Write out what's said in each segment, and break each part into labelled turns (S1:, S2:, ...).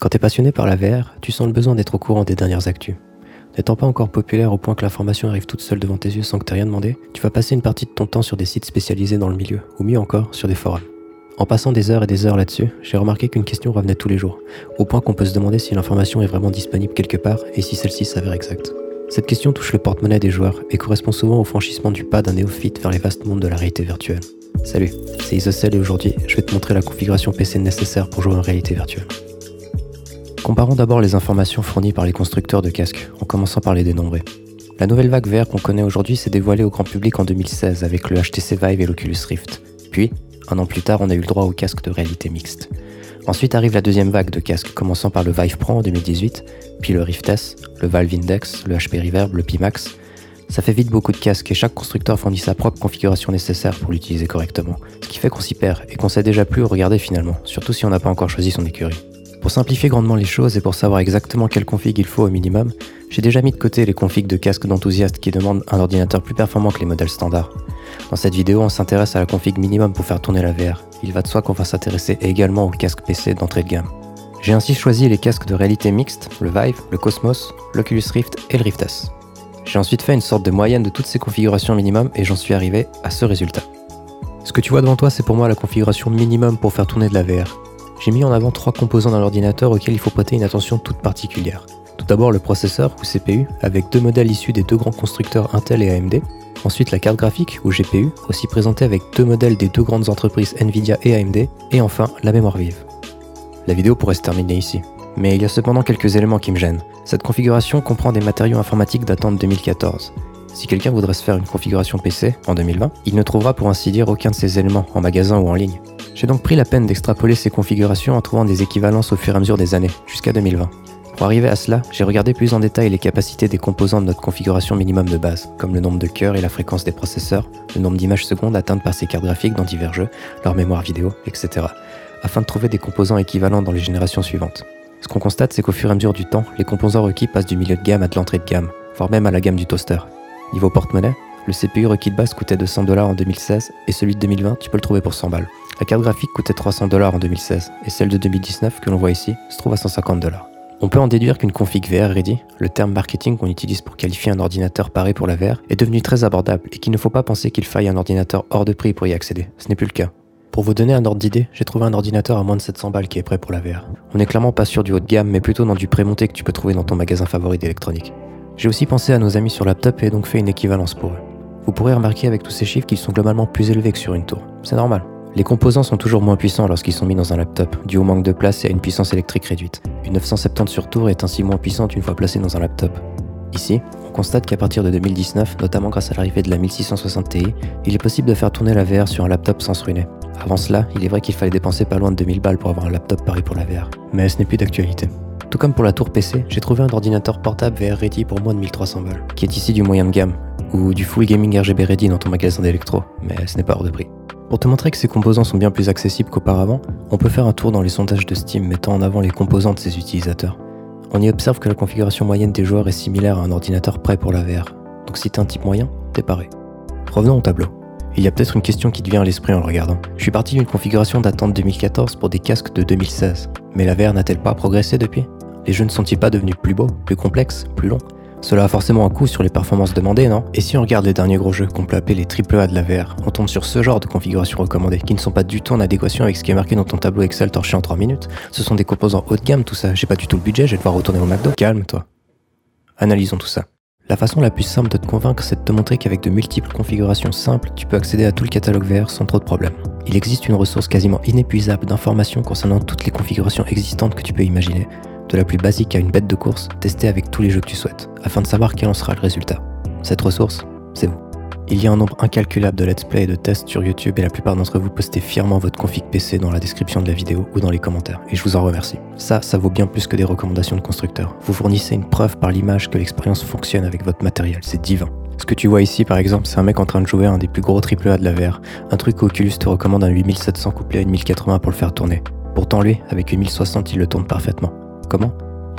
S1: Quand t'es passionné par la VR, tu sens le besoin d'être au courant des dernières actus. N'étant pas encore populaire au point que l'information arrive toute seule devant tes yeux sans que t'aies rien demandé, tu vas passer une partie de ton temps sur des sites spécialisés dans le milieu, ou mieux encore, sur des forums. En passant des heures et des heures là-dessus, j'ai remarqué qu'une question revenait tous les jours, au point qu'on peut se demander si l'information est vraiment disponible quelque part et si celle-ci s'avère exacte. Cette question touche le porte-monnaie des joueurs et correspond souvent au franchissement du pas d'un néophyte vers les vastes mondes de la réalité virtuelle. Salut, c'est Isocel et aujourd'hui, je vais te montrer la configuration PC nécessaire pour jouer en réalité virtuelle. Comparons d'abord les informations fournies par les constructeurs de casques, en commençant par les dénombrer. La nouvelle vague VR qu'on connaît aujourd'hui s'est dévoilée au grand public en 2016 avec le HTC Vive et l'Oculus Rift. Puis, un an plus tard, on a eu le droit aux casques de réalité mixte. Ensuite arrive la deuxième vague de casques, commençant par le Vive Pro en 2018, puis le Rift S, le Valve Index, le HP Reverb, le Pimax. Ça fait vite beaucoup de casques et chaque constructeur fournit sa propre configuration nécessaire pour l'utiliser correctement. Ce qui fait qu'on s'y perd et qu'on sait déjà plus où regarder finalement, surtout si on n'a pas encore choisi son écurie. Pour simplifier grandement les choses et pour savoir exactement quelle config il faut au minimum, j'ai déjà mis de côté les configs de casques d'enthousiastes qui demandent un ordinateur plus performant que les modèles standards. Dans cette vidéo, on s'intéresse à la config minimum pour faire tourner la VR. Il va de soi qu'on va s'intéresser également aux casques PC d'entrée de gamme. J'ai ainsi choisi les casques de réalité mixte, le Vive, le Cosmos, l'Oculus Rift et le Rift S. J'ai ensuite fait une sorte de moyenne de toutes ces configurations minimum et j'en suis arrivé à ce résultat. Ce que tu vois devant toi, c'est pour moi la configuration minimum pour faire tourner de la VR j'ai mis en avant trois composants dans l'ordinateur auxquels il faut prêter une attention toute particulière. Tout d'abord le processeur ou CPU, avec deux modèles issus des deux grands constructeurs Intel et AMD. Ensuite la carte graphique ou GPU, aussi présentée avec deux modèles des deux grandes entreprises Nvidia et AMD. Et enfin la mémoire vive. La vidéo pourrait se terminer ici. Mais il y a cependant quelques éléments qui me gênent. Cette configuration comprend des matériaux informatiques datant de 2014. Si quelqu'un voudrait se faire une configuration PC en 2020, il ne trouvera pour ainsi dire aucun de ces éléments en magasin ou en ligne. J'ai donc pris la peine d'extrapoler ces configurations en trouvant des équivalences au fur et à mesure des années, jusqu'à 2020. Pour arriver à cela, j'ai regardé plus en détail les capacités des composants de notre configuration minimum de base, comme le nombre de cœurs et la fréquence des processeurs, le nombre d'images secondes atteintes par ces cartes graphiques dans divers jeux, leur mémoire vidéo, etc., afin de trouver des composants équivalents dans les générations suivantes. Ce qu'on constate, c'est qu'au fur et à mesure du temps, les composants requis passent du milieu de gamme à de l'entrée de gamme, voire même à la gamme du toaster. Niveau porte-monnaie, le CPU requis de base coûtait 200 dollars en 2016 et celui de 2020, tu peux le trouver pour 100 balles. La carte graphique coûtait 300 dollars en 2016 et celle de 2019 que l'on voit ici se trouve à 150 dollars. On peut en déduire qu'une config VR ready, le terme marketing qu'on utilise pour qualifier un ordinateur paré pour la VR, est devenu très abordable et qu'il ne faut pas penser qu'il faille un ordinateur hors de prix pour y accéder. Ce n'est plus le cas. Pour vous donner un ordre d'idée, j'ai trouvé un ordinateur à moins de 700 balles qui est prêt pour la VR. On n'est clairement pas sur du haut de gamme, mais plutôt dans du prémonté que tu peux trouver dans ton magasin favori d'électronique. J'ai aussi pensé à nos amis sur laptop et donc fait une équivalence pour eux. Vous pourrez remarquer avec tous ces chiffres qu'ils sont globalement plus élevés que sur une tour. C'est normal. Les composants sont toujours moins puissants lorsqu'ils sont mis dans un laptop, dû au manque de place et à une puissance électrique réduite. Une 970 sur tour est ainsi moins puissante une fois placée dans un laptop. Ici, on constate qu'à partir de 2019, notamment grâce à l'arrivée de la 1660 Ti, il est possible de faire tourner la VR sur un laptop sans se ruiner. Avant cela, il est vrai qu'il fallait dépenser pas loin de 2000 balles pour avoir un laptop pari pour la VR. Mais ce n'est plus d'actualité. Tout comme pour la tour PC, j'ai trouvé un ordinateur portable VR Ready pour moins de 1300 balles, qui est ici du moyen de gamme, ou du full gaming RGB Ready dans ton magasin d'électro, mais ce n'est pas hors de prix. Pour te montrer que ces composants sont bien plus accessibles qu'auparavant, on peut faire un tour dans les sondages de Steam mettant en avant les composants de ses utilisateurs. On y observe que la configuration moyenne des joueurs est similaire à un ordinateur prêt pour la VR. Donc si t'es un type moyen, t'es paré. Revenons au tableau. Il y a peut-être une question qui te vient à l'esprit en le regardant. Je suis parti d'une configuration datant de 2014 pour des casques de 2016. Mais la VR n'a-t-elle pas progressé depuis? Les jeux ne sont-ils pas devenus plus beaux, plus complexes, plus longs? Cela a forcément un coût sur les performances demandées, non? Et si on regarde les derniers gros jeux qu'on peut appeler les AAA de la VR, on tombe sur ce genre de configurations recommandées, qui ne sont pas du tout en adéquation avec ce qui est marqué dans ton tableau Excel torché en 3 minutes. Ce sont des composants haut de gamme, tout ça. J'ai pas du tout le budget, je vais devoir retourner au McDo. Calme-toi. Analysons tout ça. La façon la plus simple de te convaincre, c'est de te montrer qu'avec de multiples configurations simples, tu peux accéder à tout le catalogue VR sans trop de problèmes. Il existe une ressource quasiment inépuisable d'informations concernant toutes les configurations existantes que tu peux imaginer, de la plus basique à une bête de course, testée avec tous les jeux que tu souhaites, afin de savoir quel en sera le résultat. Cette ressource, c'est vous. Il y a un nombre incalculable de let's play et de tests sur YouTube et la plupart d'entre vous postez fièrement votre config PC dans la description de la vidéo ou dans les commentaires, et je vous en remercie. Ça, ça vaut bien plus que des recommandations de constructeurs. Vous fournissez une preuve par l'image que l'expérience fonctionne avec votre matériel, c'est divin. Ce que tu vois ici, par exemple, c'est un mec en train de jouer un des plus gros AAA de la VR, un truc qu'Oculus te recommande un 8700 couplé à une 1080 pour le faire tourner. Pourtant lui, avec une 1060, il le tourne parfaitement. Comment?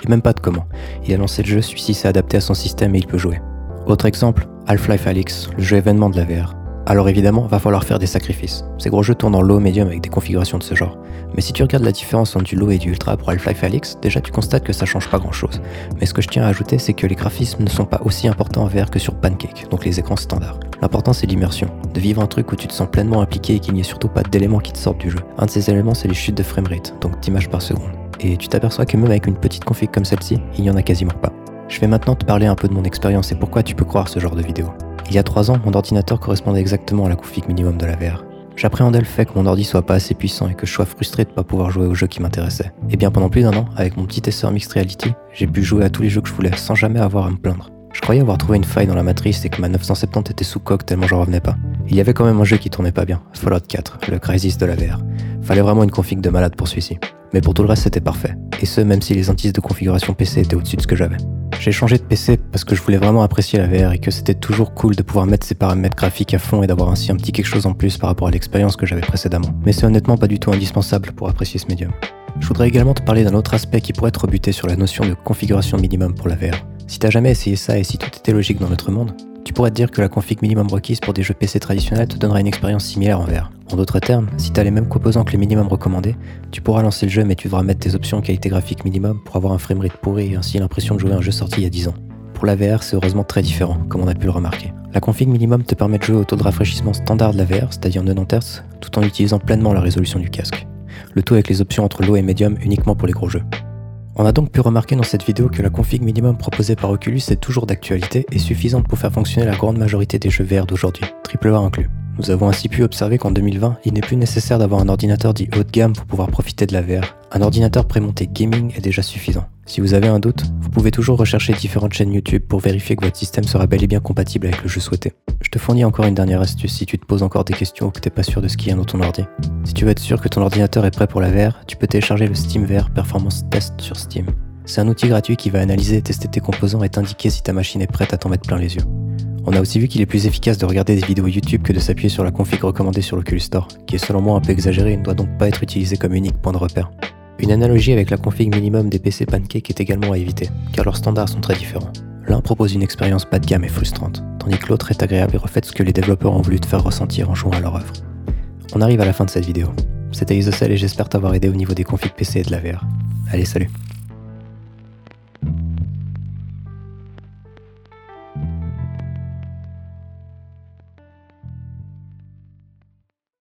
S1: Et même pas de comment. Il a lancé le jeu, celui-ci s'est adapté à son système et il peut jouer. Autre exemple, Half-Life Alyx, le jeu événement de la VR. Alors évidemment, va falloir faire des sacrifices. Ces gros jeux tournent en low medium avec des configurations de ce genre. Mais si tu regardes la différence entre du low et du ultra pour Half-Life Alyx, déjà tu constates que ça change pas grand chose. Mais ce que je tiens à ajouter, c'est que les graphismes ne sont pas aussi importants en VR que sur Pancake, donc les écrans standards. L'important c'est l'immersion, de vivre un truc où tu te sens pleinement impliqué et qu'il n'y ait surtout pas d'éléments qui te sortent du jeu. Un de ces éléments c'est les chutes de framerate, donc d'images par seconde. Et tu t'aperçois que même avec une petite config comme celle-ci, il n'y en a quasiment pas. Je vais maintenant te parler un peu de mon expérience et pourquoi tu peux croire ce genre de vidéo. Il y a 3 ans, mon ordinateur correspondait exactement à la config minimum de la VR. J'appréhendais le fait que mon ordi soit pas assez puissant et que je sois frustré de pas pouvoir jouer aux jeux qui m'intéressaient. Et bien pendant plus d'un an, avec mon petit SR Mixed Reality, j'ai pu jouer à tous les jeux que je voulais sans jamais avoir à me plaindre. Je croyais avoir trouvé une faille dans la matrice et que ma 970 était sous coque tellement j'en revenais pas. Il y avait quand même un jeu qui tournait pas bien, Fallout 4, le Crisis de la VR. Fallait vraiment une config de malade pour celui-ci. Mais pour tout le reste c'était parfait. Et ce même si les indices de configuration PC étaient au-dessus de ce que j'avais. J'ai changé de PC parce que je voulais vraiment apprécier la VR et que c'était toujours cool de pouvoir mettre ses paramètres graphiques à fond et d'avoir ainsi un petit quelque chose en plus par rapport à l'expérience que j'avais précédemment. Mais c'est honnêtement pas du tout indispensable pour apprécier ce médium. Je voudrais également te parler d'un autre aspect qui pourrait être rebuté sur la notion de configuration minimum pour la VR. Si t'as jamais essayé ça et si tout était logique dans notre monde, tu pourrais te dire que la config minimum requise pour des jeux PC traditionnels te donnera une expérience similaire en VR. En d'autres termes, si tu as les mêmes composants que les minimums recommandés, tu pourras lancer le jeu mais tu devras mettre tes options qualité graphique minimum pour avoir un framerate pourri et ainsi l'impression de jouer à un jeu sorti il y a 10 ans. Pour la VR, c'est heureusement très différent, comme on a pu le remarquer. La config minimum te permet de jouer au taux de rafraîchissement standard de la VR, c'est-à-dire 90 Hz, tout en utilisant pleinement la résolution du casque. Le tout avec les options entre low et medium uniquement pour les gros jeux. On a donc pu remarquer dans cette vidéo que la config minimum proposée par Oculus est toujours d'actualité et suffisante pour faire fonctionner la grande majorité des jeux VR d'aujourd'hui, AAA inclus. Nous avons ainsi pu observer qu'en 2020, il n'est plus nécessaire d'avoir un ordinateur dit haut de gamme pour pouvoir profiter de la VR. Un ordinateur prémonté gaming est déjà suffisant. Si vous avez un doute, vous pouvez toujours rechercher différentes chaînes YouTube pour vérifier que votre système sera bel et bien compatible avec le jeu souhaité. Je te fournis encore une dernière astuce si tu te poses encore des questions ou que t'es pas sûr de ce qu'il y a dans ton ordi. Si tu veux être sûr que ton ordinateur est prêt pour la VR, tu peux télécharger le Steam VR Performance Test sur Steam. C'est un outil gratuit qui va analyser et tester tes composants et t'indiquer si ta machine est prête à t'en mettre plein les yeux. On a aussi vu qu'il est plus efficace de regarder des vidéos YouTube que de s'appuyer sur la config recommandée sur l'Oculus Store, qui est selon moi un peu exagérée et ne doit donc pas être utilisée comme unique point de repère. Une analogie avec la config minimum des PC Pancake est également à éviter, car leurs standards sont très différents. L'un propose une expérience bas de gamme et frustrante, tandis que l'autre est agréable et reflète ce que les développeurs ont voulu te faire ressentir en jouant à leur œuvre. On arrive à la fin de cette vidéo. C'était Isocel et j'espère t'avoir aidé au niveau des configs PC et de la VR. Allez, salut